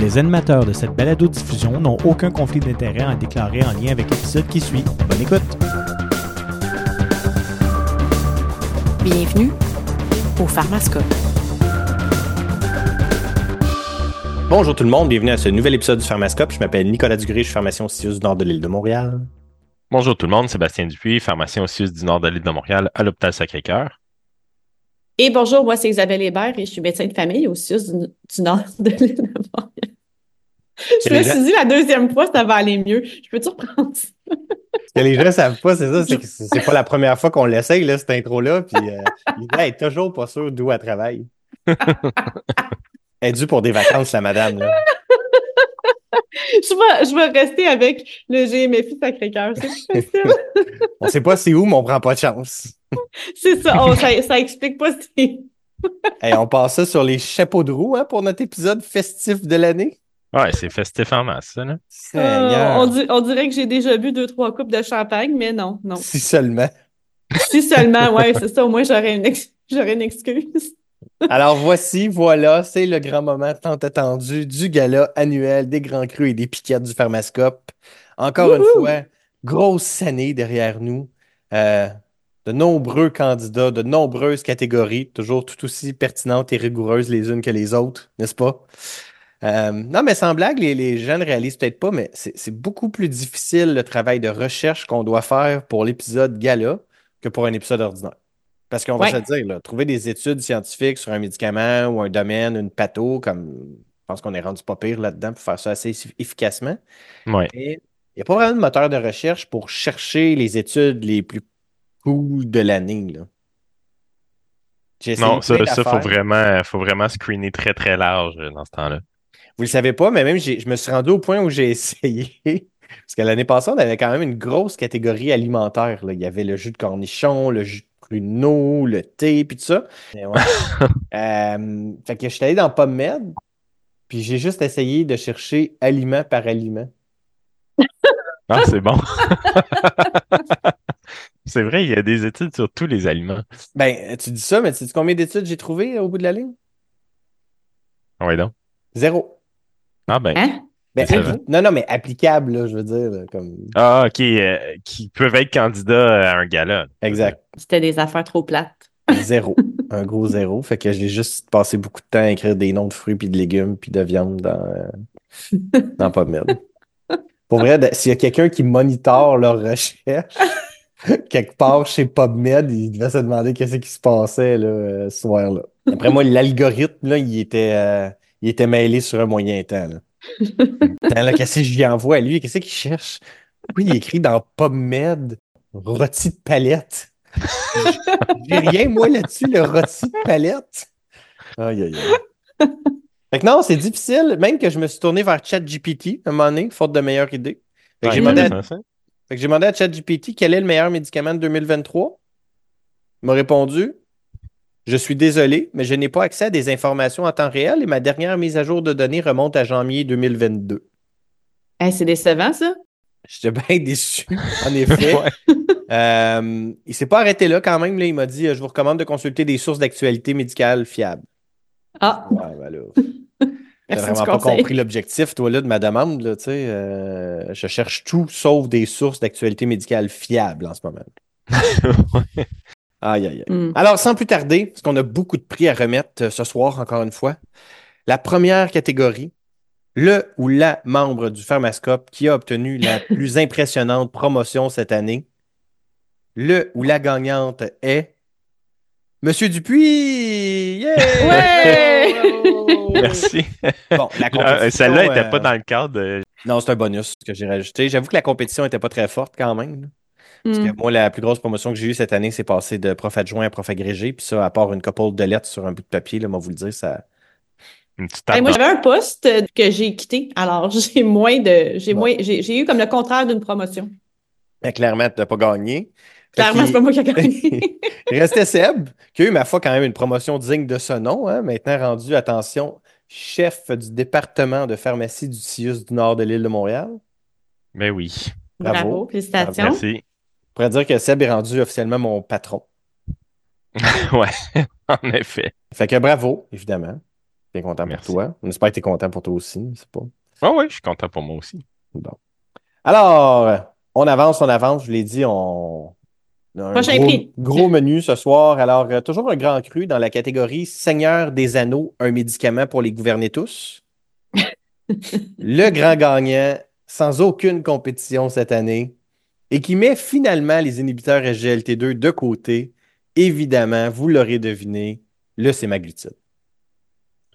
Les animateurs de cette balado-diffusion n'ont aucun conflit d'intérêt à déclarer en lien avec l'épisode qui suit. Bonne écoute! Bienvenue au Pharmascope. Bonjour tout le monde, bienvenue à ce nouvel épisode du Pharmascope. Je m'appelle Nicolas Dugré, je suis pharmacien au CIUS du nord de l'île de Montréal. Bonjour tout le monde, Sébastien Dupuis, pharmacien au CIUS du nord de l'île de Montréal à l'hôpital Sacré-Cœur. Et bonjour, moi c'est Isabelle Hébert et je suis médecin de famille au CIUS du, du nord de l'île de Montréal. Je me suis dit la deuxième fois, ça va aller mieux. Je peux-tu reprendre ça? Ce que les gens ne savent pas, c'est ça, c'est que c'est pas la première fois qu'on l'essaye, là, cette intro-là, puis euh, l'idée est toujours pas sûre d'où elle travaille. elle est due pour des vacances, la madame, là. je, vais, je vais rester avec le GMFI Sacré-Cœur. C'est facile. on sait pas c'est où, mais on prend pas de chance. c'est ça. Oh, ça. Ça explique pas c'est hey, on passe ça sur les chapeaux de roue hein, pour notre épisode festif de l'année. Ouais, c'est festif en masse, ça, là. Euh, on, di on, dirait que j'ai déjà bu deux, trois coupes de champagne, mais non, non. Si seulement. Si seulement, ouais, c'est ça. Au moins, j'aurais une, ex une excuse. Alors voici, voilà, c'est le grand moment tant attendu du gala annuel des Grands Crus et des Piquettes du Pharmascope. Encore une fois, grosse année derrière nous. Euh, de nombreux candidats, de nombreuses catégories, toujours tout aussi pertinentes et rigoureuses les unes que les autres, n'est-ce pas? Euh, non, mais sans blague, les, les gens ne réalisent peut-être pas, mais c'est beaucoup plus difficile le travail de recherche qu'on doit faire pour l'épisode gala que pour un épisode ordinaire. Parce qu'on va se dire, là, trouver des études scientifiques sur un médicament ou un domaine, une patho, comme je pense qu'on est rendu pas pire là-dedans pour faire ça assez efficacement. Ouais. il n'y a pas vraiment de moteur de recherche pour chercher les études les plus cool de l'année. Non, ça, il faut vraiment, faut vraiment screener très, très large euh, dans ce temps-là. Vous le savez pas, mais même je me suis rendu au point où j'ai essayé. Parce que l'année passée, on avait quand même une grosse catégorie alimentaire. Là. Il y avait le jus de cornichon, le jus de pruneau, le thé, puis tout ça. Ouais. euh, fait que je suis allé dans PubMed, puis j'ai juste essayé de chercher aliment par aliment. Ah, c'est bon. c'est vrai, il y a des études sur tous les aliments. Ben, tu dis ça, mais tu sais combien d'études j'ai trouvé au bout de la ligne? Oui, donc. Zéro. Ah ben. Hein? Ben, non, non, mais applicable, là, je veux dire. Comme... Ah, OK. Euh, qui peuvent être candidats à un gala. Exact. C'était des affaires trop plates. Zéro. un gros zéro. Fait que j'ai juste passé beaucoup de temps à écrire des noms de fruits, puis de légumes, puis de viande dans, euh, dans PubMed. Pour vrai, s'il y a quelqu'un qui monitore leur recherche, quelque part chez PubMed, il devait se demander qu'est-ce qui se passait là, euh, ce soir-là. Après moi, l'algorithme, là, il était, euh, il était mêlé sur un moyen temps. Là. là, qu'est-ce que je lui envoie à lui? Qu'est-ce qu'il cherche? Oui, il écrit dans PubMed rôti de palette? J'ai rien, moi, là-dessus, le rôti de palette. Aïe, aïe, aïe. Fait que non, c'est difficile, même que je me suis tourné vers ChatGPT à un moment donné, faute de meilleure idée. Fait que j'ai demandé, à... fait que j'ai demandé à ChatGPT quel est le meilleur médicament de 2023. Il m'a répondu Je suis désolé, mais je n'ai pas accès à des informations en temps réel et ma dernière mise à jour de données remonte à janvier 2022. Hey, c'est décevant, ça? J'étais bien déçu, en effet. euh, il s'est pas arrêté là quand même. Là, il m'a dit Je vous recommande de consulter des sources d'actualité médicale fiables. Ah! Ouais, ben là. T'as vraiment pas compris l'objectif, toi, là, de ma demande. Là, euh, je cherche tout sauf des sources d'actualité médicale fiables en ce moment. aïe, aïe, aïe. Mm. Alors, sans plus tarder, parce qu'on a beaucoup de prix à remettre ce soir, encore une fois, la première catégorie, le ou la membre du Pharmascope qui a obtenu la plus impressionnante promotion cette année, le ou la gagnante est Monsieur Dupuis! Yeah! Ouais! Merci. Bon, la Celle-là n'était euh... pas dans le cadre de... Non, c'est un bonus que j'ai rajouté. J'avoue que la compétition n'était pas très forte quand même. Parce Mm. que moi, la plus grosse promotion que j'ai eue cette année, c'est passé de prof adjoint à prof agrégé. Puis ça, à part une couple de lettres sur un bout de papier, là, moi, vous le dire, ça. Une petite Hey, table moi, j'avais un poste que j'ai quitté. Alors, j'ai moins de. J'ai Bon. moins. J'ai j'ai eu comme le contraire d'une promotion. Mais clairement, tu n'as pas gagné. Clairement, c'est pas moi qui ai gagné. Il restait Seb, qui a eu, ma foi, quand même une promotion digne de ce nom. Hein, maintenant rendu, attention, chef du département de pharmacie du CIUS du nord de l'île de Montréal. Mais oui. Bravo. Bravo, félicitations. Merci. On pourrait dire que Seb est rendu officiellement mon patron. ouais, en effet. Fait que bravo, évidemment. Bien content Merci. pour toi. On espère que tu es content pour toi aussi. C'est pas. Ah oui, je suis content pour moi aussi. Bon. Alors, on avance, on avance. Je vous l'ai dit, on. Un Prochain gros, prix. Gros menu ce soir. Alors, euh, toujours un grand cru dans la catégorie Seigneur des Anneaux, un médicament pour les gouverner tous. Le grand gagnant, sans aucune compétition cette année, et qui met finalement les inhibiteurs SGLT2 de côté. Évidemment, vous l'aurez deviné, le sémaglutide.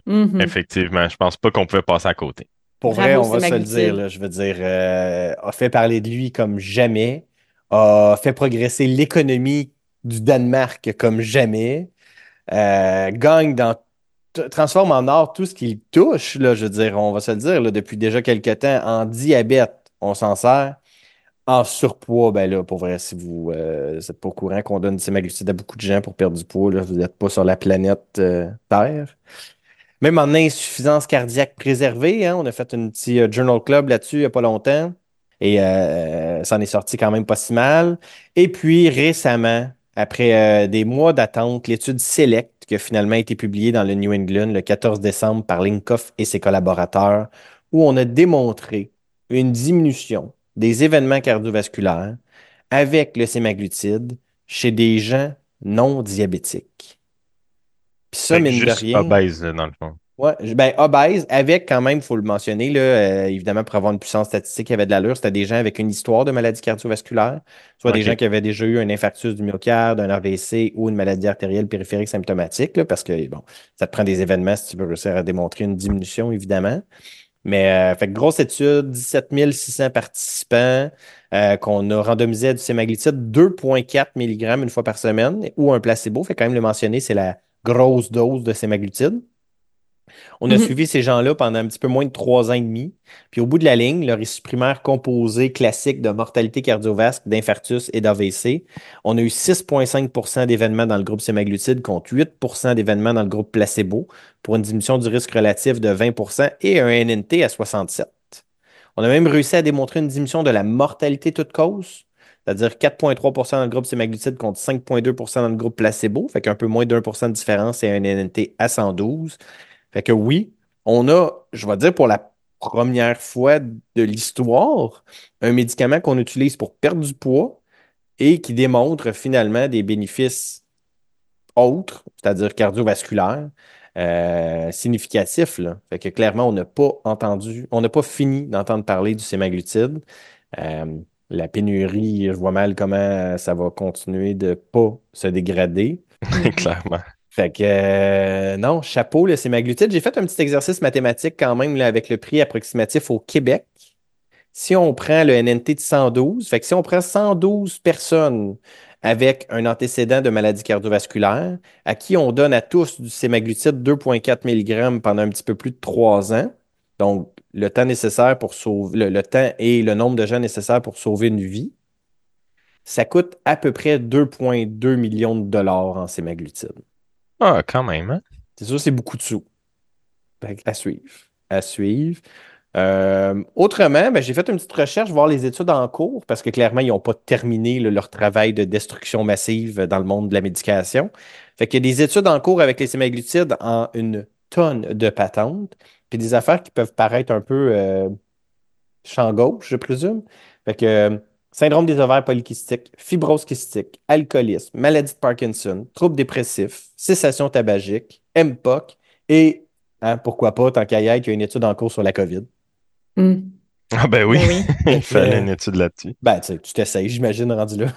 Mhm. Effectivement, je pense pas qu'on pouvait passer à côté. Pour Bravo, vrai, on va se le dire, là, je veux dire, euh, a fait parler de lui comme jamais, a fait progresser l'économie du Danemark comme jamais, euh, gagne dans, transforme en or tout ce qu'il touche, là, je veux dire, on va se le dire, depuis déjà quelques temps, en diabète, on s'en sert. En surpoids, ben là, pour vrai, si vous n'êtes pas au courant qu'on donne du sémaglutide à beaucoup de gens pour perdre du poids, vous n'êtes pas sur la planète euh, Terre. Même en insuffisance cardiaque préservée, hein, on a fait un petit euh, journal club là-dessus il n'y a pas longtemps. Et euh, ça en est sorti quand même pas si mal. Et puis récemment, après euh, des mois d'attente, l'étude Select, qui a finalement été publiée dans le New England le 14 décembre par Linkoff et ses collaborateurs, où on a démontré une diminution des événements cardiovasculaires avec le sémaglutide chez des gens non diabétiques. Puis ça, mine de rien. obèse, dans le fond. Ouais, ben, obèse, avec quand même, il faut le mentionner, là, euh, évidemment, pour avoir une puissance statistique qui avait de l'allure, c'était des gens avec une histoire de maladie cardiovasculaire, soit des gens qui avaient déjà eu un infarctus du myocarde, un AVC ou une maladie artérielle périphérique symptomatique, là, parce que, bon, ça te prend des événements si tu veux réussir à démontrer une diminution, évidemment. Mais, euh, fait que grosse étude, 17 600 participants, euh, qu'on a randomisé à du sémaglutide 2,4 mg une fois par semaine, ou un placebo, fait quand même le mentionner, c'est la grosse dose de sémaglutide. On a Mhm. suivi ces gens-là pendant un petit peu moins de trois ans et demi. Puis au bout de la ligne, le risque primaire composé classique de mortalité cardiovasque, d'infarctus et d'AVC, on a eu 6,5% d'événements dans le groupe sémaglutide contre 8% d'événements dans le groupe placebo pour une diminution du risque relatif de 20% et un NNT à 67. On a même réussi à démontrer une diminution de la mortalité toute cause, c'est-à-dire 4,3% dans le groupe sémaglutide contre 5,2% dans le groupe placebo, fait qu'un peu moins d'un de différence et un NNT à 112. Fait que oui, on a, je vais dire pour la première fois de l'histoire, un médicament qu'on utilise pour perdre du poids et qui démontre finalement des bénéfices autres, c'est-à-dire cardiovasculaires, euh, significatifs. Fait que clairement, on n'a pas entendu, on n'a pas fini d'entendre parler du sémaglutide. Euh, la pénurie, je vois mal comment ça va continuer de pas se dégrader. Clairement. Fait que euh, non, chapeau, le sémaglutide. J'ai fait un petit exercice mathématique quand même avec le prix approximatif au Québec. Si on prend le NNT de 112, fait que si on prend 112 personnes avec un antécédent de maladie cardiovasculaire, à qui on donne à tous du sémaglutide 2,4 mg pendant un petit peu plus de trois ans, donc le temps nécessaire pour sauver, le, le temps et le nombre de gens nécessaires pour sauver une vie, ça coûte à peu près 2,2 millions de dollars en sémaglutide. Ah, quand même, hein? C'est sûr, c'est beaucoup de sous. À suivre. À suivre. Euh, autrement, ben, j'ai fait une petite recherche, voir les études en cours, parce que clairement, ils n'ont pas terminé leur travail de destruction massive dans le monde de la médication. Fait qu'il y a des études en cours avec les sémaglutides en une tonne de patentes, puis des affaires qui peuvent paraître un peu euh, champ gauche, je présume. Fait que syndrome des ovaires polykystiques, fibrose kystique, alcoolisme, maladie de Parkinson, troubles dépressifs, cessation tabagique, MPOC et, hein, pourquoi pas, tant qu'à y a une étude en cours sur la COVID. Mm. Ah, ben oui. Ben oui. Il fallait Euh, une étude là-dessus. Ben, tu sais, tu t'essayes, j'imagine, rendu là.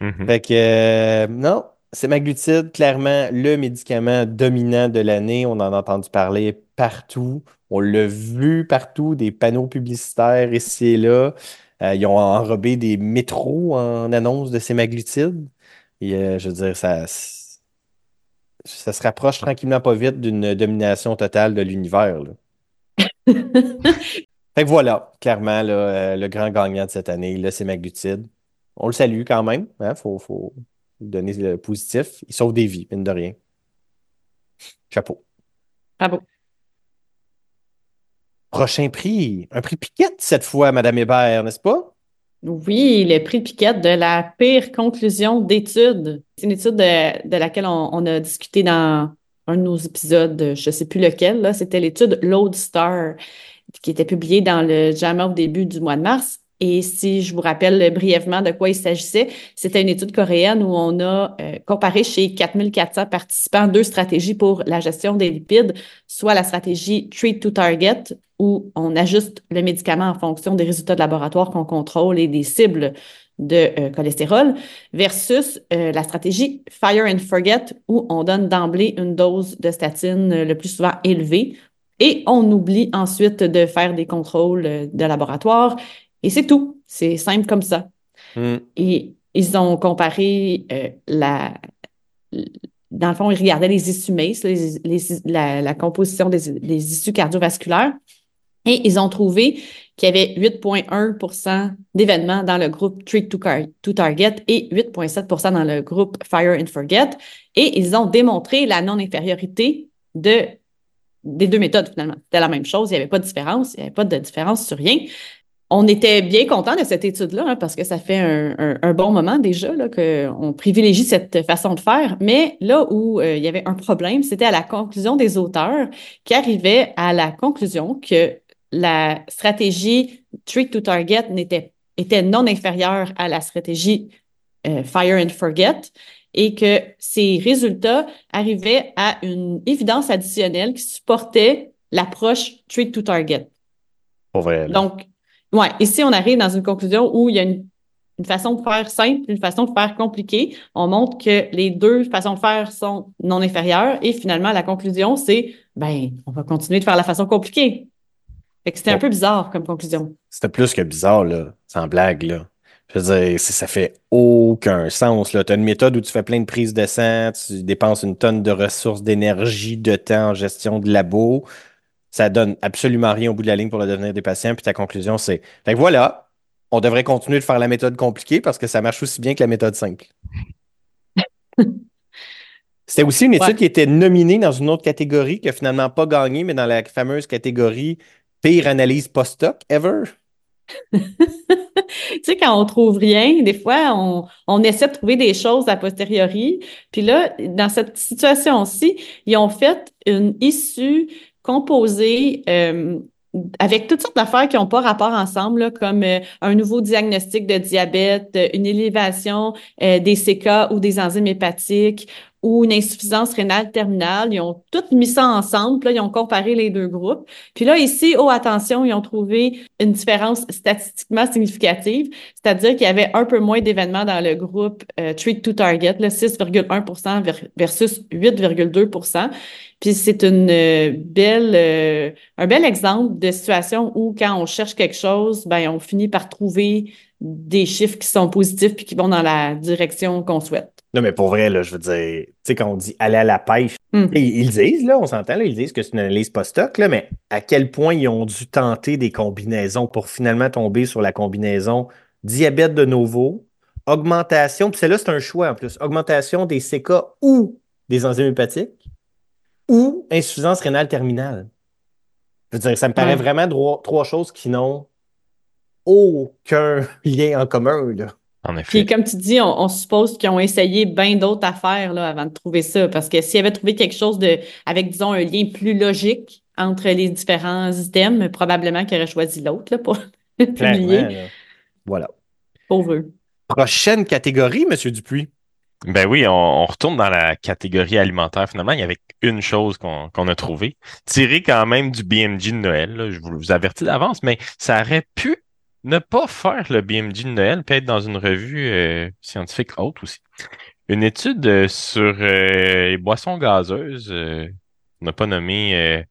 Mhm. Fait que, euh, non, sémaglutide, clairement, le médicament dominant de l'année. On en a entendu parler partout. On l'a vu partout, des panneaux publicitaires ici et là. Euh, ils ont enrobé des métros en annonce de sémaglutide. Et, euh, je veux dire, ça, ça se rapproche tranquillement pas vite d'une domination totale de l'univers. Fait que voilà, clairement, là, euh, le grand gagnant de cette année, le sémaglutide. On le salue quand même. Hein, faut, faut donner le positif. Il sauve des vies, mine de rien. Chapeau. Bravo. Prochain prix. Un prix Piquette cette fois, Madame Hébert, n'est-ce pas? Oui, le prix Piquette de la pire conclusion d'étude. C'est une étude de, laquelle on, a discuté dans un de nos épisodes, je ne sais plus lequel, c'était l'étude Lodestar qui était publiée dans le JAMA au début du mois de mars. Et si je vous rappelle brièvement de quoi il s'agissait, c'était une étude coréenne où on a euh, comparé chez 4400 participants deux stratégies pour la gestion des lipides, soit la stratégie Treat to Target, où on ajuste le médicament en fonction des résultats de laboratoire qu'on contrôle et des cibles de euh, cholestérol, versus euh, la stratégie Fire and Forget, où on donne d'emblée une dose de statine le plus souvent élevée. Et on oublie ensuite de faire des contrôles de laboratoire et c'est tout. C'est simple comme ça. Hmm. Et ils ont comparé euh, la. Dans le fond, ils regardaient les issues MACE, la, la, composition des, des, issues cardiovasculaires, et ils ont trouvé qu'il y avait 8,1% d'événements dans le groupe Treat to, to Target et 8,7% dans le groupe Fire and Forget. Et ils ont démontré la non-infériorité de, des deux méthodes, finalement. C'était la même chose, il n'y avait pas de différence, il n'y avait pas de différence sur rien on était bien content de cette étude-là hein, parce que ça fait un, bon moment déjà qu'on privilégie cette façon de faire. Mais là où euh, il y avait un problème, c'était à la conclusion des auteurs qui arrivaient à la conclusion que la stratégie Trick to Target n'était était non inférieure à la stratégie euh, Fire and Forget et que ces résultats arrivaient à une évidence additionnelle qui supportait l'approche Trick to Target. Pour vrai. Donc, Ouais, ici, on arrive dans une conclusion où il y a une, façon de faire simple, une façon de faire compliquée. On montre que les deux façons de faire sont non inférieures et finalement, la conclusion, c'est, ben, on va continuer de faire la façon compliquée. Fait que c'était un peu bizarre comme conclusion. C'était plus que bizarre, là, sans blague, là. Je veux dire, ça fait aucun sens. Tu as une méthode où tu fais plein de prises de sang, tu dépenses une tonne de ressources, d'énergie, de temps en gestion de labo ça donne absolument rien au bout de la ligne pour le devenir des patients. Puis ta conclusion, c'est Fait que voilà, on devrait continuer de faire la méthode compliquée parce que ça marche aussi bien que la méthode simple. C'était aussi une étude qui était nominée dans une autre catégorie, qui n'a finalement pas gagné, mais dans la fameuse catégorie pire analyse post-hoc ever. tu sais, quand on trouve rien, des fois, on, on, essaie de trouver des choses a posteriori. Puis là, dans cette situation-ci, ils ont fait une issue composé euh, avec toutes sortes d'affaires qui n'ont pas rapport ensemble, comme euh, un nouveau diagnostic de diabète, euh, une élévation des CK ou des enzymes hépatiques, ou une insuffisance rénale terminale. Ils ont tout mis ça ensemble. Puis là, ils ont comparé les deux groupes. Puis là, ici, oh, attention, ils ont trouvé une différence statistiquement significative, c'est-à-dire qu'il y avait un peu moins d'événements dans le groupe euh, Treat to Target, 6,1% versus 8,2% Puis c'est une euh, belle, euh, un bel exemple de situation où quand on cherche quelque chose, ben on finit par trouver des chiffres qui sont positifs puis qui vont dans la direction qu'on souhaite. Non, mais pour vrai, là, je veux dire, tu sais, quand on dit aller à la pêche, hmm. ils, disent, là, on s'entend, là, ils disent que c'est une analyse post-hoc, là, mais à quel point ils ont dû tenter des combinaisons pour finalement tomber sur la combinaison diabète de nouveau, augmentation, puis celle-là, c'est un choix en plus, augmentation des CK ou des enzymes hépatiques ou insuffisance rénale terminale. Je veux dire, ça me paraît vraiment trois choses qui n'ont aucun lien en commun, là. En effet. Puis comme tu dis, on, suppose qu'ils ont essayé bien d'autres affaires là, avant de trouver ça. Parce que s'ils avaient trouvé quelque chose de avec, disons, un lien plus logique entre les différents items, probablement qu'ils auraient choisi l'autre pour publier. Voilà. Pour eux. Prochaine catégorie, M. Dupuis. Ben oui, on, retourne dans la catégorie alimentaire. Finalement, il y avait une chose qu'on a trouvée. Tiré quand même du BMG de Noël. je vous, vous avertis d'avance, mais ça aurait pu ne pas faire le BMG de Noël, peut être dans une revue euh, scientifique haute aussi. Une étude euh, sur euh, les boissons gazeuses, on n'a pas nommé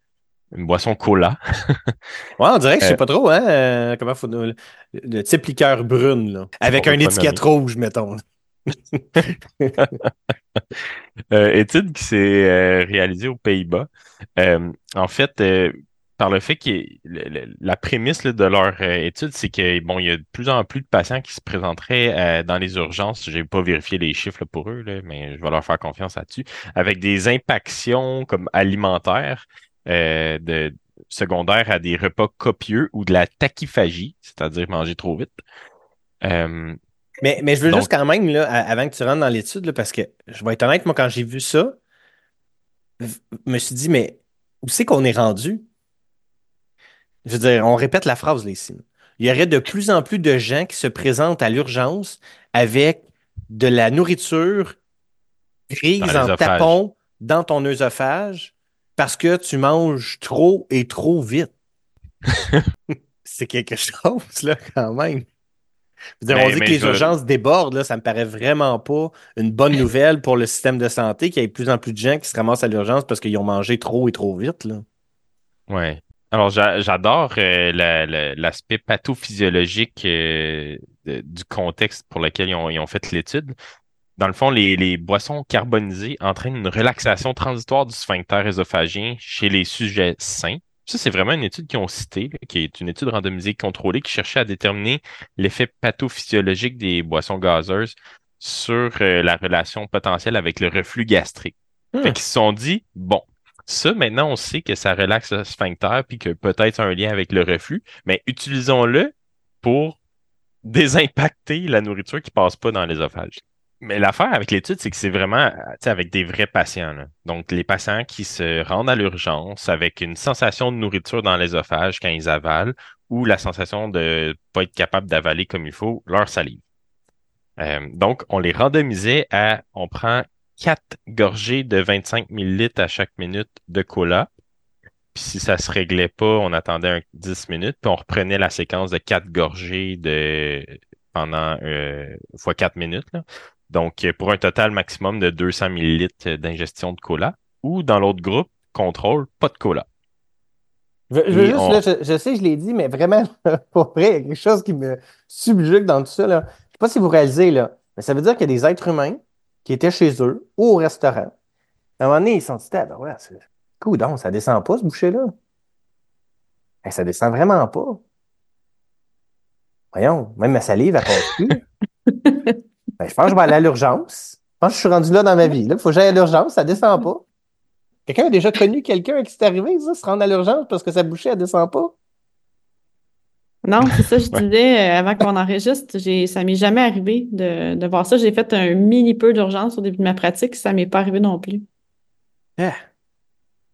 une boisson cola. ouais, on dirait que je sais pas trop, hein, comment faut le, le, type liqueur brune, là, avec un étiquette rouge, mettons. étude qui s'est réalisée aux Pays-Bas. en fait, par le fait que la prémisse de leur euh, étude, c'est que bon, il y a de plus en plus de patients qui se présenteraient euh, dans les urgences. Je n'ai pas vérifié les chiffres pour eux, mais je vais leur faire confiance là-dessus, avec des impactions comme alimentaires euh, de secondaires à des repas copieux ou de la tachyphagie, c'est-à-dire manger trop vite. mais, mais je veux juste quand même, là, avant que tu rentres dans l'étude, parce que je vais être honnête, moi, quand j'ai vu ça, je me suis dit, mais où c'est qu'on est rendu? Je veux dire, on répète la phrase là, ici. Il y aurait de plus en plus de gens qui se présentent à l'urgence avec de la nourriture prise Dans en tapon dans ton œsophage parce que tu manges trop et trop vite. c'est quelque chose, là, quand même. Dire, Mais- on dit mais que les urgences débordent, là, ça me paraît vraiment pas une bonne nouvelle pour le système de santé qu'il y ait de plus en plus de gens qui se ramassent à l'urgence parce qu'ils ont mangé trop et trop vite. Là. Ouais. Alors, j'a- j'adore euh, la- la- l'aspect pathophysiologique euh, de- du contexte pour lequel ils ont, ils ont fait l'étude. Dans le fond, les, les boissons carbonisées entraînent une relaxation transitoire du sphincter œsophagien chez les sujets sains. Ça, c'est vraiment une étude qu'ils ont citée, qui est une étude randomisée contrôlée qui cherchait à déterminer l'effet pathophysiologique des boissons gazeuses sur euh, la relation potentielle avec le reflux gastrique. Hmm. Fait qu'ils se sont dit, bon, ça, maintenant, on sait que ça relaxe le sphincter puis que peut-être un lien avec le reflux, mais utilisons-le pour désimpacter la nourriture qui passe pas dans l'œsophage. Mais l'affaire avec l'étude, c'est que c'est vraiment euh, avec des vrais patients. Donc, les patients qui se rendent à l'urgence avec une sensation de nourriture dans l'œsophage quand ils avalent ou la sensation de pas être capable d'avaler comme il faut leur salive. Euh, donc, on les randomisait à, on prend quatre gorgées de 25 millilitres à chaque minute de cola. Puis si ça se réglait pas, on attendait un 10 minutes, puis on reprenait la séquence de quatre gorgées de pendant euh, fois 4 minutes. là. Donc, pour un total maximum de 200 millilitres d'ingestion de cola. Ou dans l'autre groupe, contrôle, pas de cola. Je, je veux juste, on- là, je, je sais, je l'ai dit, mais vraiment, pour vrai, il y a quelque chose qui me subjugue dans tout ça. Là. Je sais pas si vous réalisez, là, mais ça veut dire qu'il y a des êtres humains qui étaient chez eux ou au restaurant. À un moment donné, ils sont dit, ah, ben ouais, c'est cool, donc ça descend pas, ce boucher-là. Eh, ça descend vraiment pas. Voyons, même ma salive, elle passe plus. Ben, je pense que je vais aller à l'urgence. Je pense que je suis rendu là dans ma vie. Il faut que j'aille à l'urgence, ça descend pas. Quelqu'un a déjà connu quelqu'un qui c'est arrivé, ça, se rendre à l'urgence parce que sa bouchée, elle descend pas? Non, c'est ça, je Ouais. disais euh, avant qu'on enregistre, j'ai, ça m'est jamais arrivé de, de voir ça. J'ai fait un mini peu d'urgence au début de ma pratique, ça m'est pas arrivé non plus. Ah.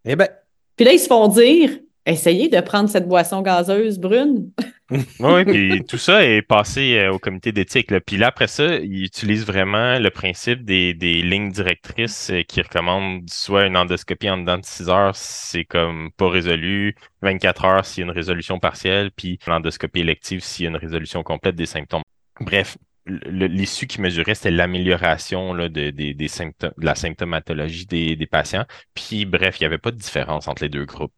Eh ben, Puis là, ils se font dire, essayez de prendre cette boisson gazeuse brune. Oui, puis tout ça est passé euh, au comité d'éthique. Puis là, après ça, ils utilisent vraiment le principe des, lignes directrices euh, qui recommandent soit une endoscopie en dedans de 6 heures c'est comme pas résolu, 24 heures s'il y a une résolution partielle, puis l'endoscopie élective s'il y a une résolution complète des symptômes. Bref, l'issue qui mesurait, c'était l'amélioration de la symptomatologie des, des patients. Puis bref, il n'y avait pas de différence entre les deux groupes.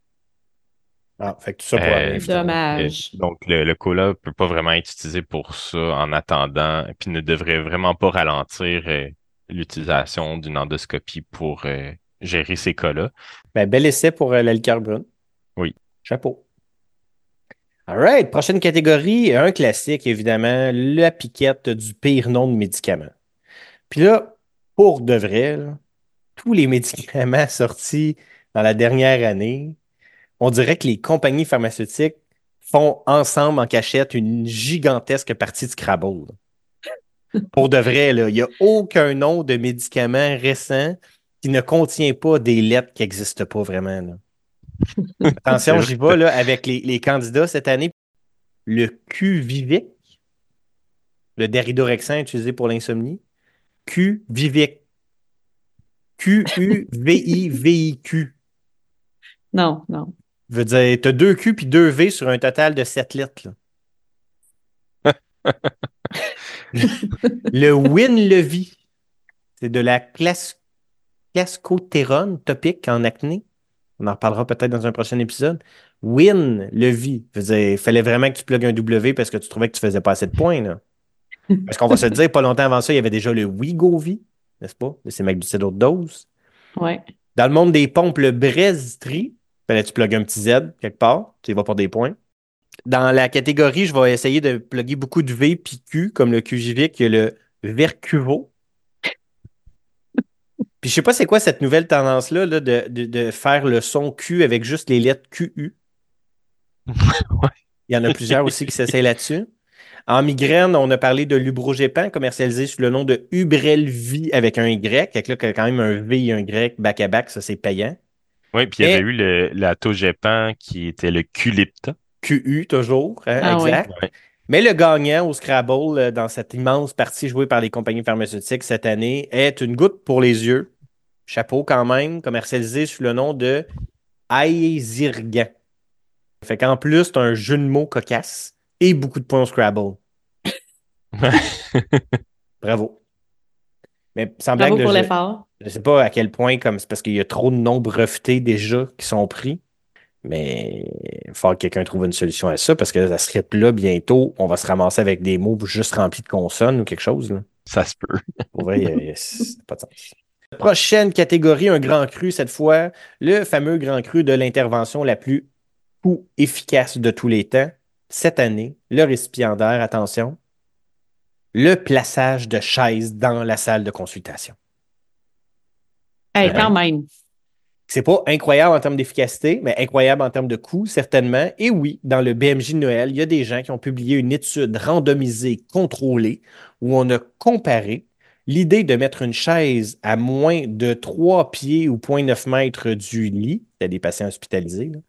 Ah, fait que tout ça pour Euh. Dommage. Euh, Donc, le, le cola peut pas vraiment être utilisé pour ça en attendant, puis ne devrait vraiment pas ralentir euh, l'utilisation d'une endoscopie pour euh, gérer ces cas-là. Ben, bel essai pour euh, la liqueur brune. Oui. Chapeau. All right. Prochaine catégorie, un classique, évidemment, la piquette du pire nom de médicaments. Puis là, pour de vrai, là, tous les médicaments sortis dans la dernière année, on dirait que les compagnies pharmaceutiques font ensemble en cachette une gigantesque partie de Scrabble. Pour de vrai, il n'y a aucun nom de médicament récent qui ne contient pas des lettres qui n'existent pas vraiment. Attention, j'y vais avec les, candidats cette année. Le Q-Vivic, le daridorexant utilisé pour l'insomnie. Q-Vivic. Q-U-V-I-V-I-Q. Non, non. Veut dire, tu as deux Q puis deux V sur un total de 7 lettres. là. le Winlevi, c'est de la clas clascotérone topique en acné. On en reparlera peut-être dans un prochain épisode. Winlevi, veut dire, il fallait vraiment que tu plugues un W parce que tu trouvais que tu faisais pas assez de points. Là. Parce qu'on va se dire, pas longtemps avant ça, il y avait déjà le Wegovy, n'est-ce pas? C'est maglutide haute dose. Ouais. Dans le monde des pompes, le Breztri, fallait que tu plugues un petit Z quelque part, tu y vas pour des points. Dans la catégorie, je vais essayer de plugger beaucoup de V puis Q, comme le QJV, a le Vercuvo. Puis je sais pas c'est quoi cette nouvelle tendance-là là, de, de, de faire le son Q avec juste les lettres QU. Il y en a plusieurs aussi qui s'essayent là-dessus. En migraine, on a parlé de l'ubrogépan, commercialisé sous le nom de Ubrelvy avec un Y. Fait que là, quand même un V et un Y back-à-back, ça c'est payant. Oui, puis il y avait eu le, la Togepan qui était le Culipta. QU toujours, hein, Ah exact. Mais le gagnant au Scrabble, euh, dans cette immense partie jouée par les compagnies pharmaceutiques cette année, est une goutte pour les yeux. Chapeau quand même, commercialisé sous le nom de Aezirgan. Fait qu'en plus, c'est un jeu de mots cocasse et beaucoup de points au Scrabble. Bravo. Mais sans Bravo pour l'effort. Je sais pas à quel point, comme c'est parce qu'il y a trop de noms brevetés déjà qui sont pris. Mais il va falloir que quelqu'un trouve une solution à ça parce que à ce rythme-là, bientôt, on va se ramasser avec des mots juste remplis de consonnes ou quelque chose. Là. Ça se peut. Pour vrai, pas de sens. Prochaine catégorie, un grand cru cette fois. Le fameux grand cru de l'intervention la plus coût efficace de tous les temps. Cette année, le récipiendaire, attention, le plaçage de chaises dans la salle de consultation. Hey, quand même. C'est pas incroyable en termes d'efficacité, mais incroyable en termes de coût, certainement. Et oui, dans le BMJ de Noël, il y a des gens qui ont publié une étude randomisée, contrôlée, où on a comparé l'idée de mettre une chaise à moins de 3 pieds ou 0.9 mètres du lit, a des patients hospitalisés, là,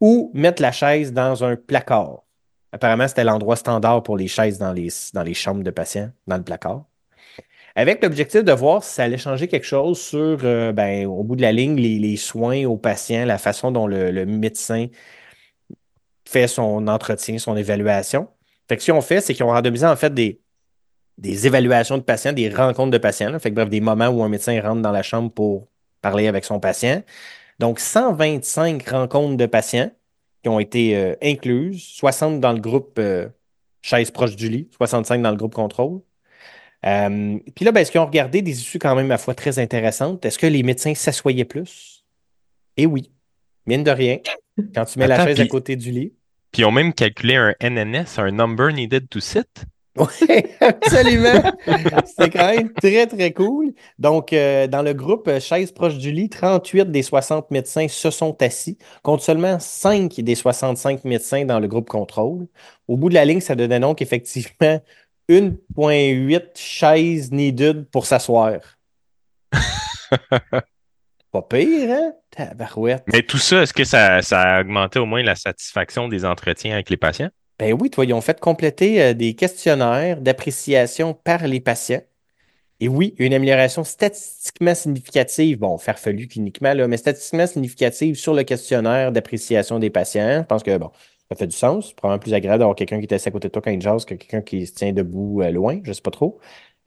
ou mettre la chaise dans un placard. Apparemment, c'était l'endroit standard pour les chaises dans les, dans les chambres de patients, dans le placard avec l'objectif de voir si ça allait changer quelque chose sur, euh, ben, au bout de la ligne, les, soins aux patients, la façon dont le, médecin fait son entretien, son évaluation. Fait que ce qu'ils ont fait, c'est qu'ils ont randomisé en fait des, des évaluations de patients, des rencontres de patients. Fait que bref, des moments où un médecin rentre dans la chambre pour parler avec son patient. Donc, 125 rencontres de patients qui ont été euh, incluses, 60 dans le groupe euh, chaise proche du lit, 65 dans le groupe contrôle. Euh, puis là, ben, est-ce qu'ils ont regardé des issues quand même, à fois, très intéressantes? Est-ce que les médecins s'assoyaient plus? Eh oui. Mine de rien. Quand tu mets la chaise à côté du lit. Puis ils ont même calculé un NNS, un Number Needed to Sit. Oui, absolument. C'est quand même très, très cool. Donc, euh, dans le groupe euh, chaise proche du lit, 38 des 60 médecins se sont assis, contre seulement 5 des 65 médecins dans le groupe contrôle. Au bout de la ligne, ça donnait donc effectivement 1,8 chaises needed pour s'asseoir. Pas pire, hein? Tabarouette. Mais tout ça, est-ce que ça, ça a augmenté au moins la satisfaction des entretiens avec les patients? Ben oui, toi, ils ont fait compléter euh, des questionnaires d'appréciation par les patients. Et oui, une amélioration statistiquement significative, bon, farfelu cliniquement, là, mais statistiquement significative sur le questionnaire d'appréciation des patients. Je pense que, bon, ça fait du sens. C'est probablement plus agréable d'avoir quelqu'un qui est assis à côté de toi quand il jase que quelqu'un qui se tient debout euh, loin, je sais pas trop.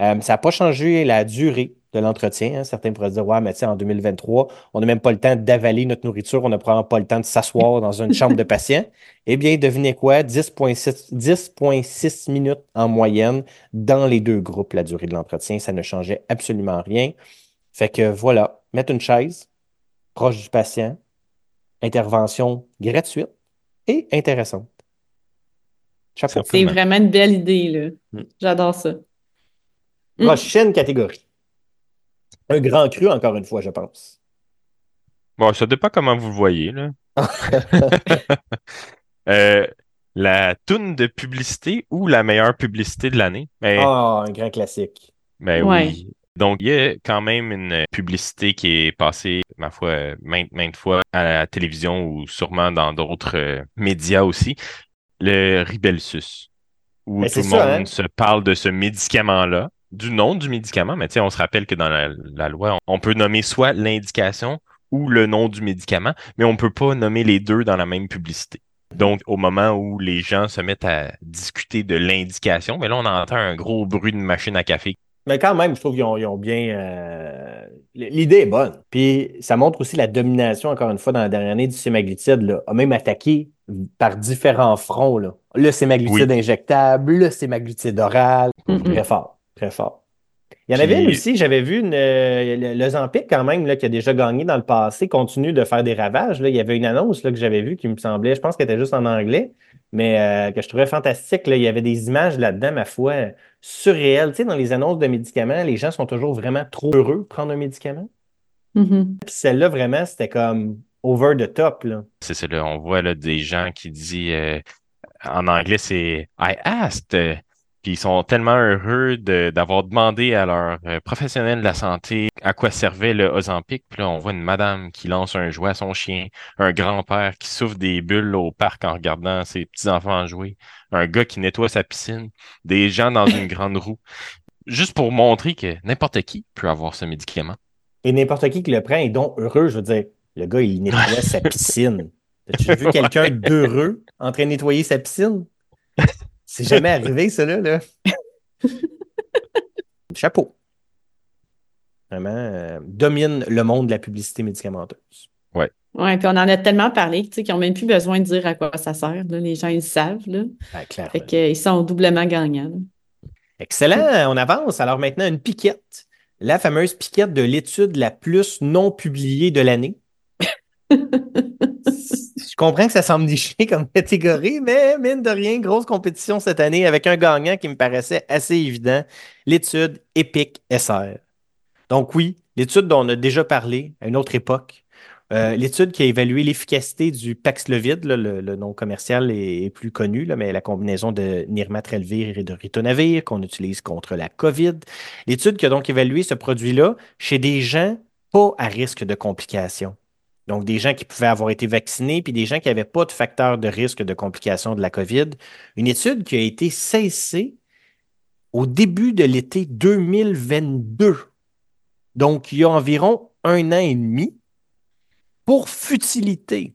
Euh, ça n'a pas changé la durée de l'entretien. hein. Certains pourraient dire, ouais, mais tu sais, en 2023, on n'a même pas le temps d'avaler notre nourriture, on n'a probablement pas le temps de s'asseoir dans une chambre de patient. Eh bien, devinez quoi? 10,6 10,6 minutes en moyenne dans les deux groupes, la durée de l'entretien. Ça ne changeait absolument rien. Fait que voilà, mettre une chaise proche du patient, intervention gratuite et intéressante. C'est vraiment une belle idée, là. Mm. J'adore ça. Mm. Prochaine catégorie. Un grand cru, encore une fois, je pense. Bon, ça dépend comment vous le voyez, là. Euh, la toune de publicité ou la meilleure publicité de l'année? Ben, Ah, un grand classique. ben Ouais. oui. Donc, il y a quand même une publicité qui est passée, ma foi, maintes, maintes fois à la télévision ou sûrement dans d'autres euh, médias aussi. Le Ribelsus, où Ben, tout le ça, monde hein. se parle de ce médicament-là, du nom du médicament, mais on se rappelle que dans la, la loi, on, on peut nommer soit l'indication ou le nom du médicament, mais on peut pas nommer les deux dans la même publicité. Donc, au moment où les gens se mettent à discuter de l'indication, mais là, on entend un gros bruit de machine à café. Mais quand même, je trouve qu'ils ont, ils ont bien. euh, L'idée est bonne. Puis ça montre aussi la domination, encore une fois, dans la dernière année du sémaglutide, là, a même attaqué par différents fronts. Là. Le sémaglutide injectable, le sémaglutide oral. Très fort, très fort. Il y en Puis- avait une aussi, j'avais vu une, euh, le, le Zampic quand même, là, qui a déjà gagné dans le passé, continue de faire des ravages. Là. Il y avait une annonce là, que j'avais vue qui me semblait, je pense qu'elle était juste en anglais, mais euh, que je trouvais fantastique. Là. Il y avait des images là-dedans, ma foi, surréelles. Tu sais, dans les annonces de médicaments, les gens sont toujours vraiment trop heureux de prendre un médicament. Mhm. Puis celle-là, vraiment, c'était comme over the top. Là. C'est ça, là, on voit là, des gens qui disent euh, en anglais, c'est I asked. Puis ils sont tellement heureux de- d'avoir demandé à leur euh, professionnel de la santé à quoi servait le Ozempic. Puis là, on voit une madame qui lance un jouet à son chien, un grand-père qui souffle des bulles au parc en regardant ses petits-enfants jouer, un gars qui nettoie sa piscine, des gens dans une grande roue. Juste pour montrer que n'importe qui peut avoir ce médicament. Et n'importe qui qui le prend est donc heureux. Je veux dire, le gars, il nettoie sa piscine. As-tu vu quelqu'un d'heureux en train de nettoyer sa piscine? C'est jamais arrivé, ça, là. là. Chapeau. Vraiment, euh, domine le monde de la publicité médicamenteuse. Ouais, puis on en a tellement parlé, tu sais, qu'ils n'ont même plus besoin de dire à quoi ça sert. là. Les gens, ils savent, là. Ah, clairement. Fait qu'ils sont doublement gagnants. là. Excellent, on avance. Alors maintenant, une piquette. La fameuse piquette de l'étude la plus non publiée de l'année. Je comprends que ça semble niché comme catégorie, mais mine de rien, grosse compétition cette année avec un gagnant qui me paraissait assez évident, l'étude EPIC SR. Donc oui, l'étude dont on a déjà parlé à une autre époque, euh, l'étude qui a évalué l'efficacité du Paxlovid, le, nom commercial est, plus connu, mais la combinaison de Nirmatrelvir et de Ritonavir qu'on utilise contre la COVID. L'étude qui a donc évalué ce produit-là chez des gens pas à risque de complications. Donc, des gens qui pouvaient avoir été vaccinés, puis des gens qui n'avaient pas de facteur de risque de complications de la COVID. Une étude qui a été cessée au début de l'été 2022. Donc, il y a environ un an et demi pour futilité.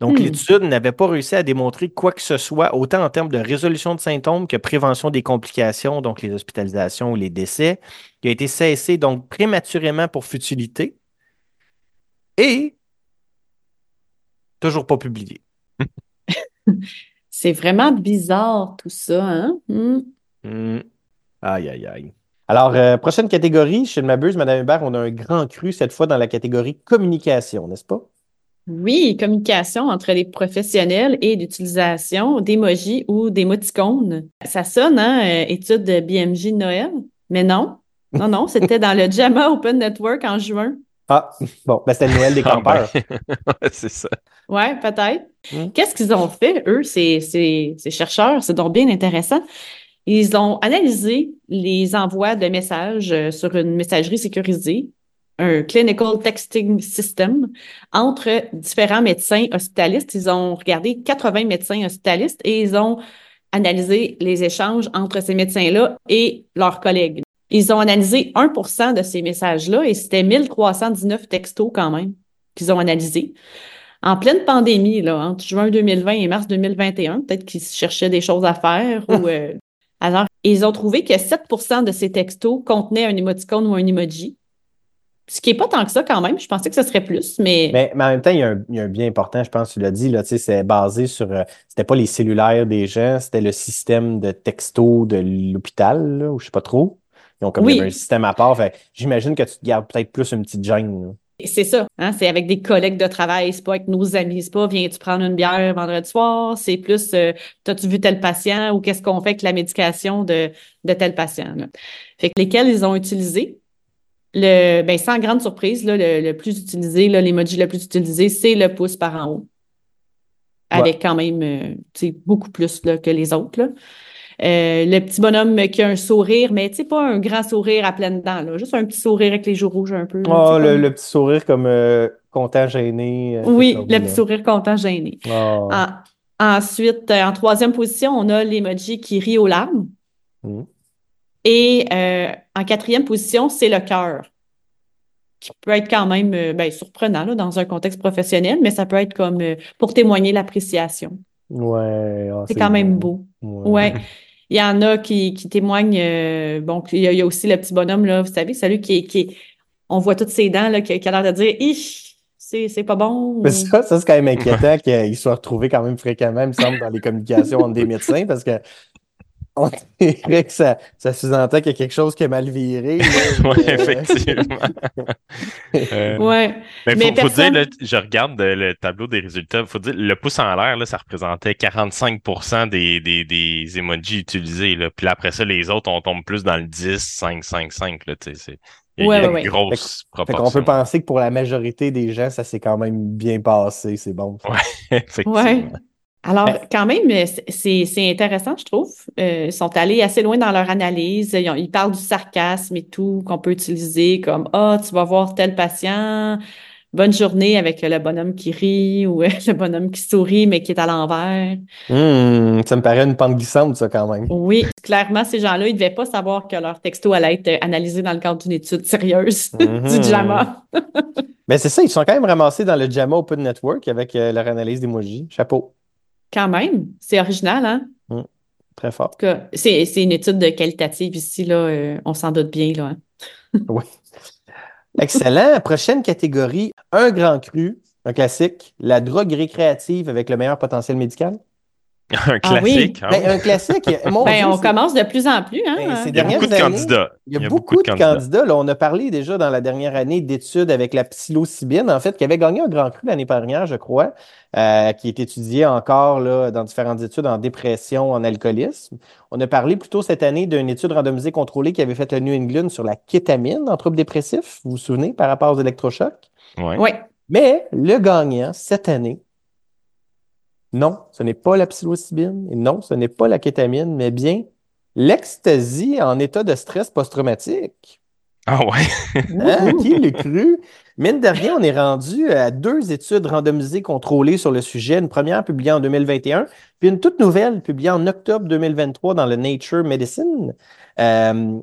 Donc, Hmm. l'étude n'avait pas réussi à démontrer quoi que ce soit, autant en termes de résolution de symptômes que prévention des complications, donc les hospitalisations ou les décès, qui a été cessée donc prématurément pour futilité et toujours pas publié. C'est vraiment bizarre, tout ça, hein? Hmm. Hmm. Aïe, aïe, aïe. Alors, euh, prochaine catégorie, chez m'abuse, Madame Hubert, on a un grand cru cette fois dans la catégorie communication, n'est-ce pas? Oui, communication entre les professionnels et l'utilisation d'emojis ou d'émoticônes. Ça sonne, hein, euh, étude de BMJ de Noël, mais non. Non, non, c'était dans le JAMA Open Network en juin. Ah, bon, ben, c'était le Noël des Ah, campeurs. ben, ouais, c'est ça. Ouais, peut-être. Mm. Qu'est-ce qu'ils ont fait, eux, ces, ces, ces chercheurs? C'est donc bien intéressant. Ils ont analysé les envois de messages euh, sur une messagerie sécurisée, un Clinical Texting System, entre différents médecins hospitalistes. Ils ont regardé 80 médecins hospitalistes et ils ont analysé les échanges entre ces médecins-là et leurs collègues. Ils ont analysé 1% de ces messages-là et c'était 1319 textos quand même qu'ils ont analysés. En pleine pandémie, là, entre juin 2020 et mars 2021, peut-être qu'ils cherchaient des choses à faire ou euh, alors ils ont trouvé que 7% de ces textos contenaient un émoticône ou un emoji. Ce qui est pas tant que ça quand même. Je pensais que ce serait plus, mais, Mais, mais en même temps, il y, a un, il y a un bien important, je pense, tu l'as dit, là, tu sais, c'est basé sur. euh, c'était pas les cellulaires des gens, c'était le système de texto de l'hôpital, là, ou je sais pas trop. Ils ont comme Oui. un système à part. J'imagine que tu te gardes peut-être plus une petite gêne. là. c'est ça. Hein, c'est avec des collègues de travail, c'est pas avec nos amis, c'est pas viens-tu prendre une bière vendredi soir, c'est plus euh, t'as-tu vu tel patient ou qu'est-ce qu'on fait avec la médication de, de tel patient. là. Fait que lesquels ils ont utilisé? Le, ben, sans grande surprise, là, le, le plus utilisé, l'emoji le plus utilisé, c'est le pouce par en haut. Avec quand même euh, beaucoup plus là, que les autres. Là. Euh, le petit bonhomme qui a un sourire, mais tu sais, pas un grand sourire à pleines dents, là, juste un petit sourire avec les joues rouges un peu. là, Oh, sais, le, comme- le petit sourire comme euh, content, gêné. euh, Oui, le petit sourire content gêné. Oh. En- ensuite, euh, en troisième position, on a l'emoji qui rit aux larmes. Mhm. Et euh, en quatrième position, c'est le cœur, qui peut être quand même ben, surprenant là, dans un contexte professionnel, mais ça peut être comme euh, pour témoigner l'appréciation. Ouais, ah, C'est quand même beau. Ouais. Il y en a qui, qui témoignent. euh, bon, il y, a, il y a aussi le petit bonhomme, là, vous savez, celui qui, est- qui on voit toutes ses dents, là, qui, qui a l'air de dire Ich, c'est c'est pas bon. Mais ça, ça c'est quand même inquiétant qu'il soit retrouvé quand même fréquemment, il me semble, dans les communications entre des médecins, parce que on dirait que ça, ça sous-entend qu'il y a quelque chose qui est mal viré. Oui, Euh, effectivement. Euh, Ouais. Mais Mais faut, faut personne- dire, là, je regarde euh, le tableau des résultats, faut dire, le pouce en l'air, là, ça représentait 45% des, des, des emojis utilisés, là. Puis là, après ça, les autres, on tombe plus dans le 10, 5, 5, 5, là, c'est, il y a, Ouais, il une ouais. grosse Fait qu'on proportion. peut penser que pour la majorité des gens, ça s'est quand même bien passé, c'est bon. ça. Effectivement. Ouais. Alors, Ben- quand même, euh, c'est intéressant, je trouve. Euh, ils sont allés assez loin dans leur analyse. Ils, ont- ils parlent du sarcasme et tout qu'on peut utiliser comme Ah, tu vas voir tel patient, bonne journée avec le bonhomme qui rit ou euh, le bonhomme qui sourit mais qui est à l'envers. Hmm, ça me paraît une pente glissante, ça, quand même. Oui, clairement, ces gens-là, ils ne devaient pas savoir que leur texto allait être analysé dans le cadre d'une étude sérieuse du JAMA. Mais c'est ça, ils sont quand même ramassés dans le JAMA Open Network avec leur analyse d'emoji. Chapeau. Quand même, c'est original, hein? Très fort. En tout cas, c'est c'est une étude de qualitative ici, là, euh, on s'en doute bien, là. hein? Oui. Excellent. Prochaine catégorie, un grand cru, un classique, la drogue récréative avec le meilleur potentiel médical. Un Ah oui. classique. hein? Ben, un classique, mon Ben, Dieu, on commence de plus en plus, hein? Ben, Il y a beaucoup de dernières années, candidats. Il y a, beaucoup, de candidats. Là, on a parlé déjà dans la dernière année d'études avec la psilocybine, en fait, qui avait gagné un grand cru l'année dernière, je crois, euh, qui est étudié encore là, dans différentes études en dépression, en alcoolisme. On a parlé plutôt cette année d'une étude randomisée contrôlée qui avait fait le New England sur la kétamine en troubles dépressifs, vous vous souvenez, par rapport aux électrochocs? Ouais. Oui. Mais le gagnant cette année, non, ce n'est pas la psilocybine et non, ce n'est pas la kétamine, mais bien l'ecstasy en état de stress post-traumatique. Ah ouais. Hein, qui l'a cru? Mine de rien, on est rendu à deux études randomisées contrôlées sur le sujet. Une première publiée en 2021, puis une toute nouvelle publiée en octobre 2023 dans le Nature Medicine. Il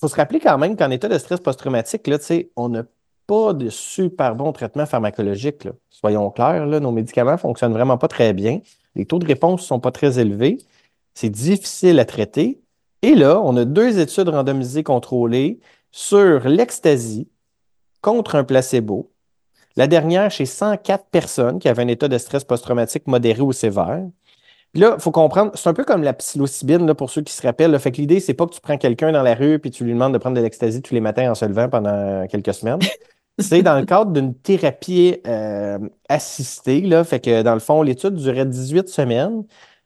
faut se rappeler quand même qu'en état de stress post-traumatique, là, tu sais, on n'a pas de super bon traitement pharmacologique. là. Soyons clairs, là, nos médicaments fonctionnent vraiment pas très bien. Les taux de réponse sont pas très élevés. C'est difficile à traiter. Et là, on a deux études randomisées contrôlées sur l'ecstasy contre un placebo. La dernière chez 104 personnes qui avaient un état de stress post-traumatique modéré ou sévère. Puis là, il faut comprendre, c'est un peu comme la psilocybine, là, pour ceux qui se rappellent. là. Fait que l'idée, c'est pas que tu prends quelqu'un dans la rue puis tu lui demandes de prendre de l'ecstasy tous les matins en se levant pendant quelques semaines. C'est dans le cadre d'une thérapie euh, assistée. Là. Fait que dans le fond, l'étude durait 18 semaines.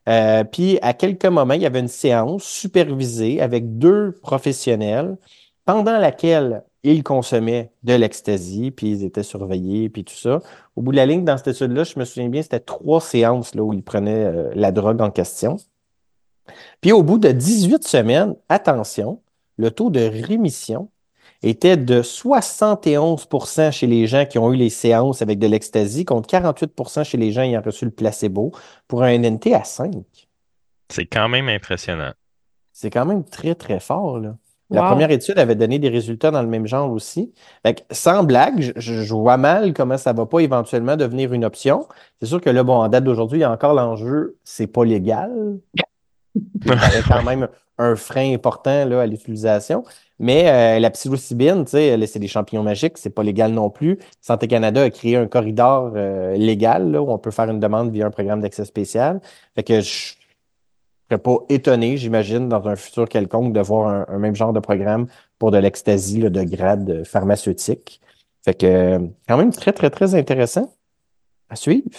Euh, puis à quelques moments, il y avait une séance supervisée avec deux professionnels pendant laquelle ils consommaient de l'ecstasy, puis ils étaient surveillés, puis tout ça. Au bout de la ligne, dans cette étude-là, je me souviens bien, c'était trois séances là, où ils prenaient euh, la drogue en question. Puis au bout de 18 semaines, attention, le taux de rémission était de 71% chez les gens qui ont eu les séances avec de l'ecstasy, contre 48% chez les gens ayant reçu le placebo, pour un NNT à 5. C'est quand même impressionnant. C'est quand même très, très fort, là. La Wow. première étude avait donné des résultats dans le même genre aussi. Fait que, sans blague, je, vois mal comment ça va pas éventuellement devenir une option. C'est sûr que là, bon, en date d'aujourd'hui, il y a encore l'enjeu, c'est pas légal. Il y a quand même un frein important là, à l'utilisation. Mais euh, la psilocybine, c'est des champignons magiques, c'est pas légal non plus. Santé Canada a créé un corridor euh, légal où on peut faire une demande via un programme d'accès spécial. Fait que je serais pas étonné, j'imagine, dans un futur quelconque, de voir un, même genre de programme pour de l'ecstasy de grade euh, pharmaceutique. Fait que quand même très, très, très intéressant à suivre.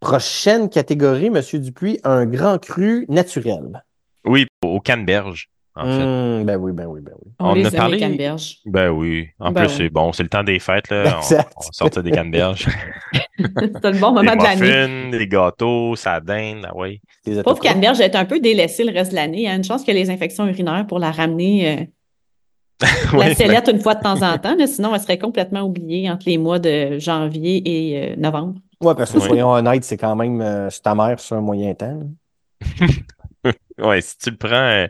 Prochaine catégorie, Monsieur Dupuis, un grand cru naturel. Oui, au canneberge, en fait. Hum, ben oui, ben oui, ben oui. On, On les a parlé- les canneberges. Ben oui. En Ben plus, oui. c'est bon, c'est le temps des fêtes, là. On, Exact. on sort des canneberges. C'est le bon moment des de l'année. muffins, des gâteaux, ça dinde, ah. Des Pauvre canneberge est un peu délaissée le reste de l'année. Il y a une chance que les infections urinaires pour la ramener euh, Oui, la ben, sellette une fois de temps en temps. là, sinon, elle serait complètement oubliée entre les mois de janvier et euh, novembre. Ouais, parce que Oui. soyons honnêtes, c'est quand même euh, ta mère sur un moyen temps. ouais, si tu le prends euh,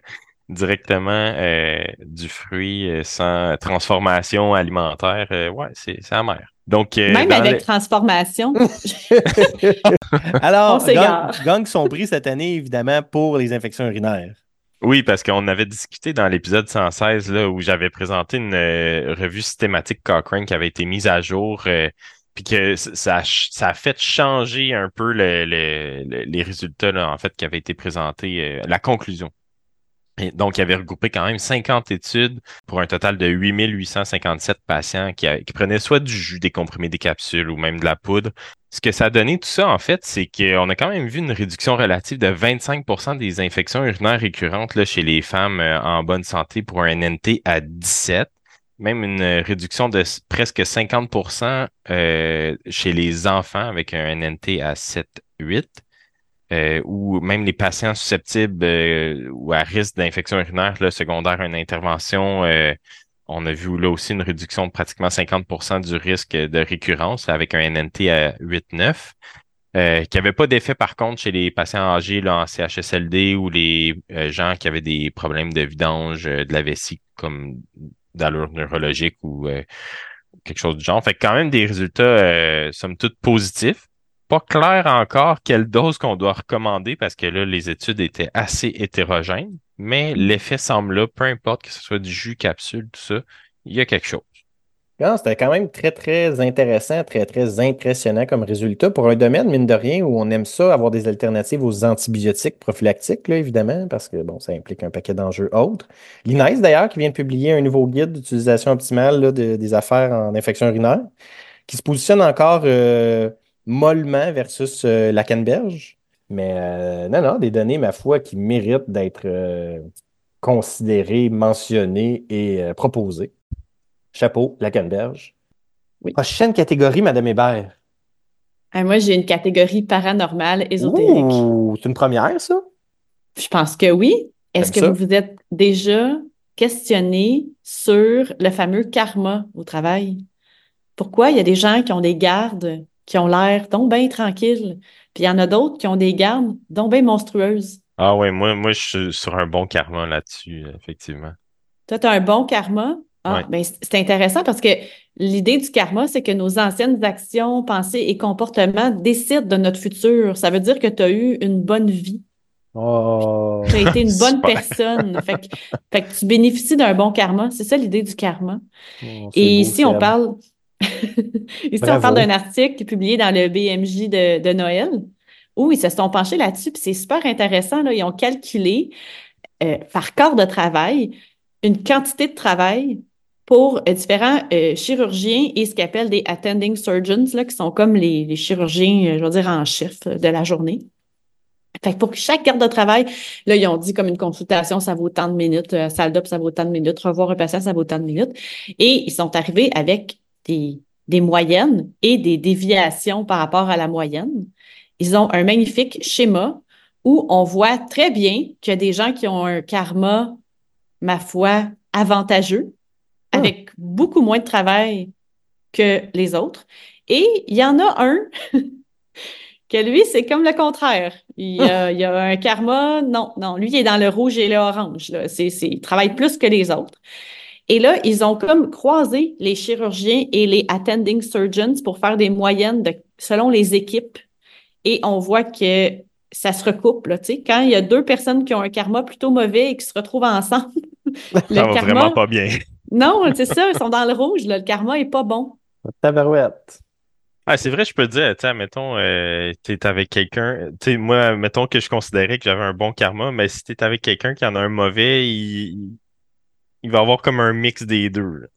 directement euh, du fruit euh, sans transformation alimentaire, euh, ouais, c'est c'est amer. Donc, euh, Même avec transformation. Alors, gang, gang son prix cette année, évidemment, pour les infections urinaires. Oui, parce qu'on avait discuté dans l'épisode 116 là, où j'avais présenté une euh, revue systématique Cochrane qui avait été mise à jour, euh, puis que ça, a ch- ça a fait changer un peu le- le- le- les résultats là, en fait qui avaient été présentés, euh, la conclusion. Donc, il avait regroupé quand même 50 études pour un total de 8857 patients qui, prenaient soit du jus, des comprimés, des capsules ou même de la poudre. Ce que ça a donné tout ça, en fait, c'est qu'on a quand même vu une réduction relative de 25% des infections urinaires récurrentes chez les femmes euh, en bonne santé pour un NNT à 17. Même une réduction de presque 50% euh, chez les enfants avec un NNT à 7-8. Euh, ou même les patients susceptibles euh, ou à risque d'infection urinaire là, secondaire à une intervention, euh, on a vu là aussi une réduction de pratiquement 50% du risque de récurrence avec un NNT à 8-9. Euh, qui n'avait pas d'effet par contre chez les patients âgés là, en CHSLD ou les gens qui avaient des problèmes de vidange de la vessie comme d'allure neurologique ou quelque chose du genre. Fait quand même des résultats, somme toute, positifs pas clair encore quelle dose qu'on doit recommander parce que là, les études étaient assez hétérogènes, mais l'effet semble là, peu importe que ce soit du jus, capsule, tout ça, il y a quelque chose. C'était quand même très, très intéressant, très, très impressionnant comme résultat pour un domaine, mine de rien, où on aime ça, avoir des alternatives aux antibiotiques prophylactiques, là, évidemment, parce que bon, ça implique un paquet d'enjeux autres. L'INES, d'ailleurs, qui vient de publier un nouveau guide d'utilisation optimale des affaires en infection urinaire, qui se positionne encore euh, mollement versus euh, la canneberge. Mais euh, non, non, des données, ma foi, qui méritent d'être euh, considérées, mentionnées et proposées. Chapeau, la canneberge. Prochaine catégorie, Madame Hébert. moi, j'ai une catégorie paranormale ésotérique. c'est une première, ça? Je pense que oui. Est-ce que vous vous êtes déjà questionné sur le fameux karma au travail? Pourquoi il y a des gens qui ont des gardes qui ont l'air donc bien tranquilles. Puis il y en a d'autres qui ont des gardes donc bien monstrueuses. Ah oui, moi, moi, je suis sur un bon karma là-dessus, effectivement. Toi, tu as un bon karma? Ah, ben, c'est intéressant parce que l'idée du karma, c'est que nos anciennes actions, pensées et comportements décident de notre futur. Ça veut dire que tu as eu une bonne vie. Oh. Tu as été une bonne personne. Fait que, tu bénéficies d'un bon karma. C'est ça l'idée du karma. Oh, et ici, on parle, Ici, on parle d'un article publié dans le BMJ de, Noël où ils se sont penchés là-dessus, puis c'est super intéressant. Là, ils ont calculé euh, par corps de travail une quantité de travail pour euh, différents euh, chirurgiens et ce qu'ils appellent des attending surgeons, là, qui sont comme les, chirurgiens, je veux dire, en chef de la journée. Fait que pour chaque garde de travail, là, ils ont dit comme une consultation, ça vaut tant de minutes, salle d'op, ça vaut tant de minutes, revoir un patient, ça vaut tant de minutes. Et ils sont arrivés avec des, moyennes et des déviations par rapport à la moyenne. Ils ont un magnifique schéma où on voit très bien qu'il y a des gens qui ont un karma, ma foi, avantageux, ah. avec beaucoup moins de travail que les autres. Et il y en a un que lui, c'est comme le contraire. Il y, a, il y, a, un karma, non, non, lui, il est dans le rouge et le orange. Là. Il travaille plus que les autres. Et là, ils ont comme croisé les chirurgiens et les attending surgeons pour faire des moyennes de, selon les équipes. Et on voit que ça se recoupe, là, tu sais. Quand il y a deux personnes qui ont un karma plutôt mauvais et qui se retrouvent ensemble, le ça va vraiment pas bien. non, c'est ça, ils sont dans le rouge, là, le karma est pas bon. Tabarouette. Ah, c'est vrai, je peux te dire, tu sais, mettons, euh, t'es avec quelqu'un, tu moi, mettons que je considérais que j'avais un bon karma, mais si t'es avec quelqu'un qui en a un mauvais, il, il va avoir comme un mix des deux.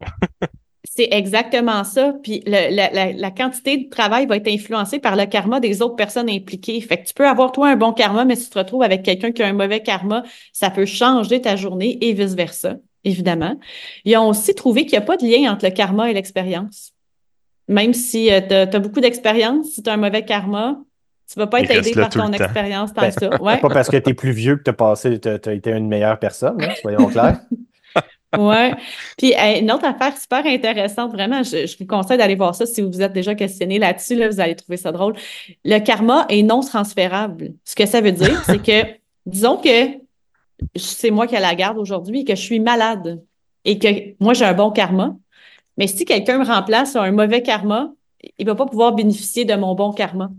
C'est exactement ça. Puis la, quantité de travail va être influencée par le karma des autres personnes impliquées. Fait que tu peux avoir toi un bon karma, mais si tu te retrouves avec quelqu'un qui a un mauvais karma, ça peut changer ta journée et vice-versa, évidemment. Ils ont aussi trouvé qu'il n'y a pas de lien entre le karma et l'expérience. Même si euh, tu as, beaucoup d'expérience, si tu as un mauvais karma, tu vas pas être aidé par ton expérience tant ben, ça. Ouais. Pas parce que tu es plus vieux que tu as passé, tu as, été une meilleure personne, hein, soyons clairs. Ouais. Puis une autre affaire super intéressante, vraiment, je, vous conseille d'aller voir ça si vous vous êtes déjà questionné là-dessus, là, vous allez trouver ça drôle. Le karma est non transférable. Ce que ça veut dire, c'est que, disons que c'est moi qui ai la garde aujourd'hui et que je suis malade et que moi j'ai un bon karma, mais si quelqu'un me remplace un mauvais karma, il va pas pouvoir bénéficier de mon bon karma.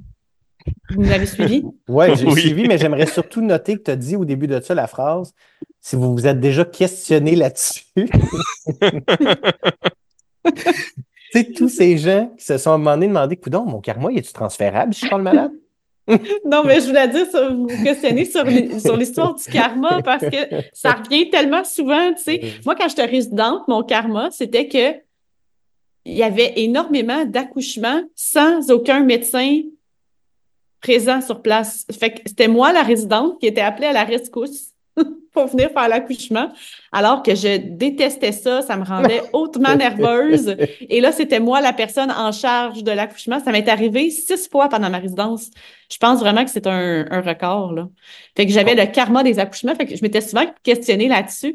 Vous m'avez suivi? Ouais, j'ai suivi, mais j'aimerais surtout noter que tu as dit au début de ça la phrase si vous vous êtes déjà questionné là-dessus. tu sais, tous ces gens qui se sont à un moment donné demandé Coudon, mon karma, est-tu transférable si je le malade? non, mais je voulais dire, vous questionner sur, sur l'histoire du karma parce que ça revient tellement souvent. Tu sais, moi, quand j'étais résidente, mon karma, c'était que il y avait énormément d'accouchements sans aucun médecin présent sur place. Fait que c'était moi, la résidente, qui était appelée à la rescousse pour venir faire l'accouchement, alors que je détestais ça, ça me rendait hautement nerveuse. Et là, c'était moi la personne en charge de l'accouchement. Ça m'est arrivé six fois pendant ma résidence. Je pense vraiment que c'est un, un record, là. Fait que j'avais le karma des accouchements, fait que je m'étais souvent questionnée là-dessus.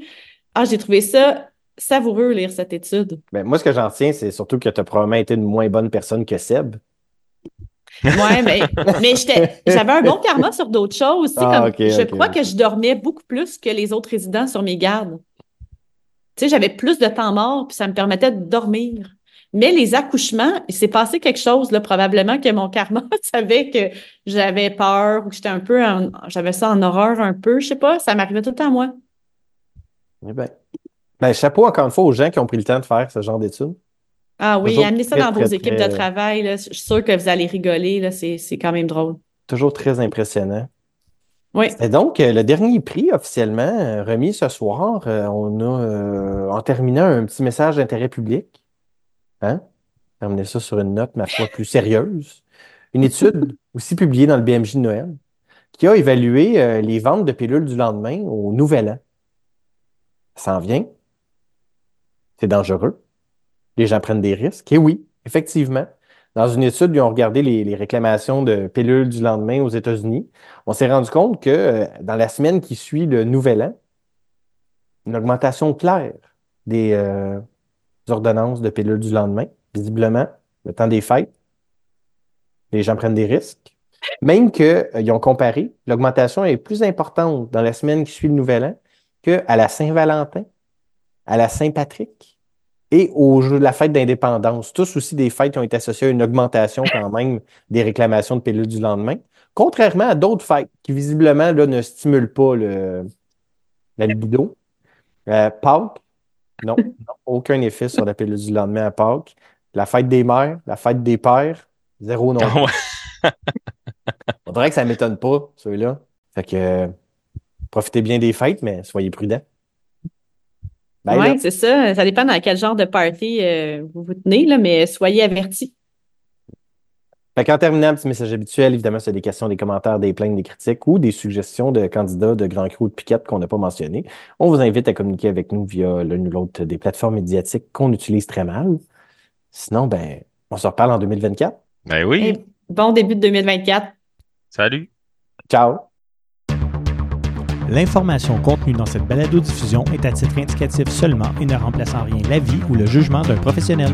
Ah, j'ai trouvé ça savoureux lire cette étude. Ben, moi, ce que j'en tiens, c'est surtout que tu as probablement été une moins bonne personne que Seb. Ouais, mais, mais j'avais un bon karma sur d'autres choses. tu sais, Ah, comme, je crois que je dormais beaucoup plus que les autres résidents sur mes gardes. Tu sais, j'avais plus de temps mort, puis ça me permettait de dormir. Mais les accouchements, il s'est passé quelque chose, là, probablement que mon karma savait que j'avais peur ou que j'étais un peu j'avais ça en horreur un peu, je sais pas, ça m'arrivait tout le temps à moi. Eh ben. Ben, chapeau encore une fois aux gens qui ont pris le temps de faire ce genre d'études. Ah oui, amenez ça dans vos très, équipes très- de travail, là. Je suis sûre que vous allez rigoler, c'est, quand même drôle. Toujours très impressionnant. Oui. Et donc, euh, le dernier prix officiellement euh, remis ce soir, euh, on a, euh, en terminant, un petit message d'intérêt public. Hein? Terminer ça sur une note, ma foi, plus sérieuse. Une étude aussi publiée dans le BMJ de Noël qui a évalué euh, les ventes de pilules du lendemain au Nouvel An. Ça s'en vient. C'est dangereux. Les gens prennent des risques. Et oui, effectivement. Dans une étude, ils ont regardé les, réclamations de pilules du lendemain aux États-Unis. On s'est rendu compte que euh, dans la semaine qui suit le Nouvel An, une augmentation claire des euh, ordonnances de pilules du lendemain. Visiblement, le temps des fêtes, les gens prennent des risques. Même qu'ils ont comparé, l'augmentation est plus importante dans la semaine qui suit le Nouvel An qu'à la Saint-Valentin, à la Saint-Patrick et au jeu de la fête d'indépendance. Tous aussi des fêtes qui ont été associées à une augmentation quand même des réclamations de pilules du lendemain. Contrairement à d'autres fêtes qui visiblement là, ne stimulent pas le, la libido. Euh, Pâques, non, non, aucun effet sur la pilule du lendemain à Pâques. La fête des mères, la fête des pères, zéro non. Ah. On dirait que ça ne m'étonne pas, ceux-là. Fait que euh, profitez bien des fêtes, mais soyez prudents. Ben, Oui, c'est ça. Ça dépend dans quel genre de party euh, vous vous tenez, là, mais soyez avertis. Fait qu'en terminant, petit message habituel, évidemment, c'est des questions, des commentaires, des plaintes, des critiques ou des suggestions de candidats de Grand Cru ou de Piquette qu'on n'a pas mentionné. On vous invite à communiquer avec nous via l'une ou l'autre des plateformes médiatiques qu'on utilise très mal. Sinon, ben, on se reparle en 2024. Ben oui. Et bon début de 2024. Salut. Ciao! L'information contenue dans cette balado-diffusion est à titre indicatif seulement et ne remplace en rien l'avis ou le jugement d'un professionnel.